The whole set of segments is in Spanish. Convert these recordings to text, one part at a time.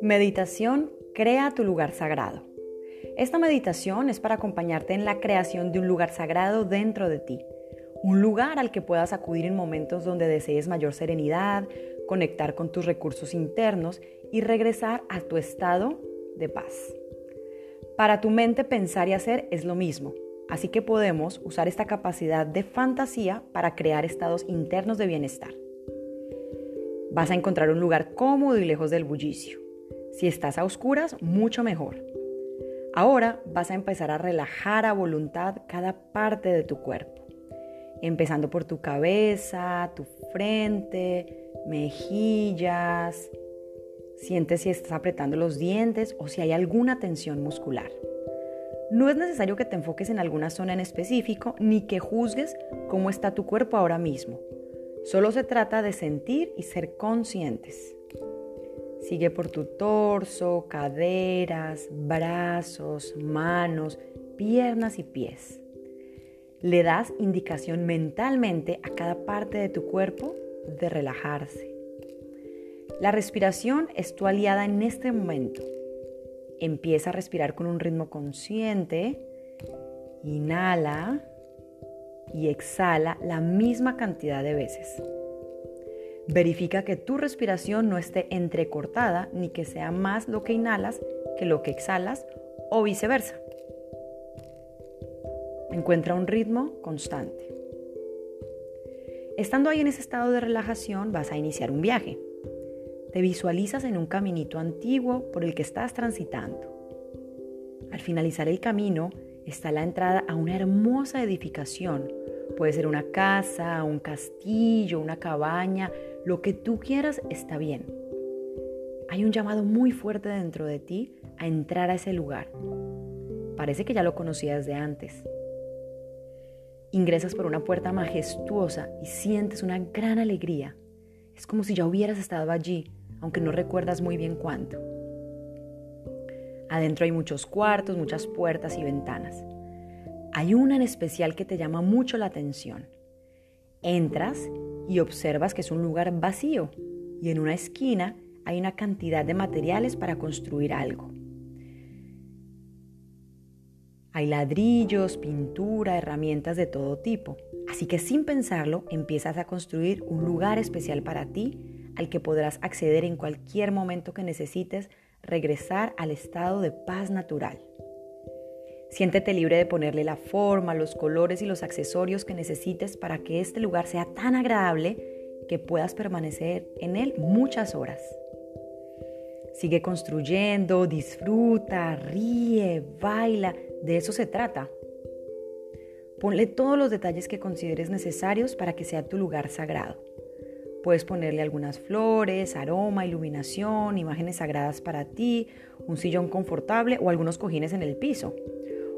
Meditación Crea tu lugar sagrado. Esta meditación es para acompañarte en la creación de un lugar sagrado dentro de ti, un lugar al que puedas acudir en momentos donde desees mayor serenidad, conectar con tus recursos internos y regresar a tu estado de paz. Para tu mente pensar y hacer es lo mismo, así que podemos usar esta capacidad de fantasía para crear estados internos de bienestar. Vas a encontrar un lugar cómodo y lejos del bullicio. Si estás a oscuras, mucho mejor. Ahora vas a empezar a relajar a voluntad cada parte de tu cuerpo, empezando por tu cabeza, tu frente, mejillas. Siente si estás apretando los dientes o si hay alguna tensión muscular. No es necesario que te enfoques en alguna zona en específico ni que juzgues cómo está tu cuerpo ahora mismo. Solo se trata de sentir y ser conscientes. Sigue por tu torso, caderas, brazos, manos, piernas y pies. Le das indicación mentalmente a cada parte de tu cuerpo de relajarse. La respiración es tu aliada en este momento. Empieza a respirar con un ritmo consciente. Inhala y exhala la misma cantidad de veces. Verifica que tu respiración no esté entrecortada ni que sea más lo que inhalas que lo que exhalas o viceversa. Encuentra un ritmo constante. Estando ahí en ese estado de relajación vas a iniciar un viaje. Te visualizas en un caminito antiguo por el que estás transitando. Al finalizar el camino está la entrada a una hermosa edificación. Puede ser una casa, un castillo, una cabaña, lo que tú quieras está bien. Hay un llamado muy fuerte dentro de ti a entrar a ese lugar. Parece que ya lo conocías de antes. Ingresas por una puerta majestuosa y sientes una gran alegría. Es como si ya hubieras estado allí, aunque no recuerdas muy bien cuánto. Adentro hay muchos cuartos, muchas puertas y ventanas. Hay una en especial que te llama mucho la atención. Entras y observas que es un lugar vacío y en una esquina hay una cantidad de materiales para construir algo. Hay ladrillos, pintura, herramientas de todo tipo. Así que sin pensarlo empiezas a construir un lugar especial para ti al que podrás acceder en cualquier momento que necesites regresar al estado de paz natural. Siéntete libre de ponerle la forma, los colores y los accesorios que necesites para que este lugar sea tan agradable que puedas permanecer en él muchas horas. Sigue construyendo, disfruta, ríe, baila, de eso se trata. Ponle todos los detalles que consideres necesarios para que sea tu lugar sagrado. Puedes ponerle algunas flores, aroma, iluminación, imágenes sagradas para ti, un sillón confortable o algunos cojines en el piso.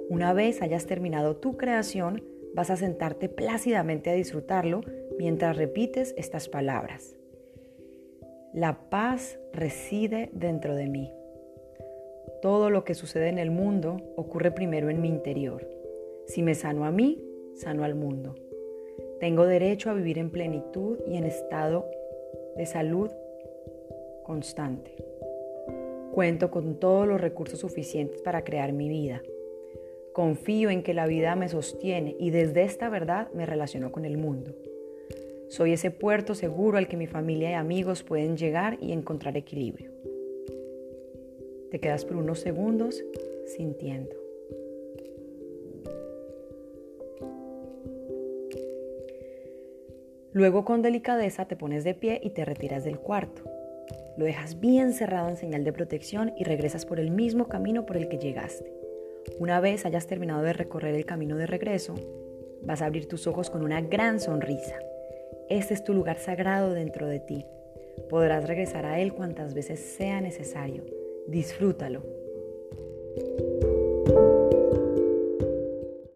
Una vez hayas terminado tu creación, vas a sentarte plácidamente a disfrutarlo mientras repites estas palabras. La paz reside dentro de mí. Todo lo que sucede en el mundo ocurre primero en mi interior. Si me sano a mí, sano al mundo. Tengo derecho a vivir en plenitud y en estado de salud constante. Cuento con todos los recursos suficientes para crear mi vida. Confío en que la vida me sostiene y desde esta verdad me relaciono con el mundo. Soy ese puerto seguro al que mi familia y amigos pueden llegar y encontrar equilibrio. Te quedas por unos segundos sintiendo. Luego con delicadeza te pones de pie y te retiras del cuarto. Lo dejas bien cerrado en señal de protección y regresas por el mismo camino por el que llegaste. Una vez hayas terminado de recorrer el camino de regreso, vas a abrir tus ojos con una gran sonrisa. Este es tu lugar sagrado dentro de ti. Podrás regresar a él cuantas veces sea necesario. Disfrútalo.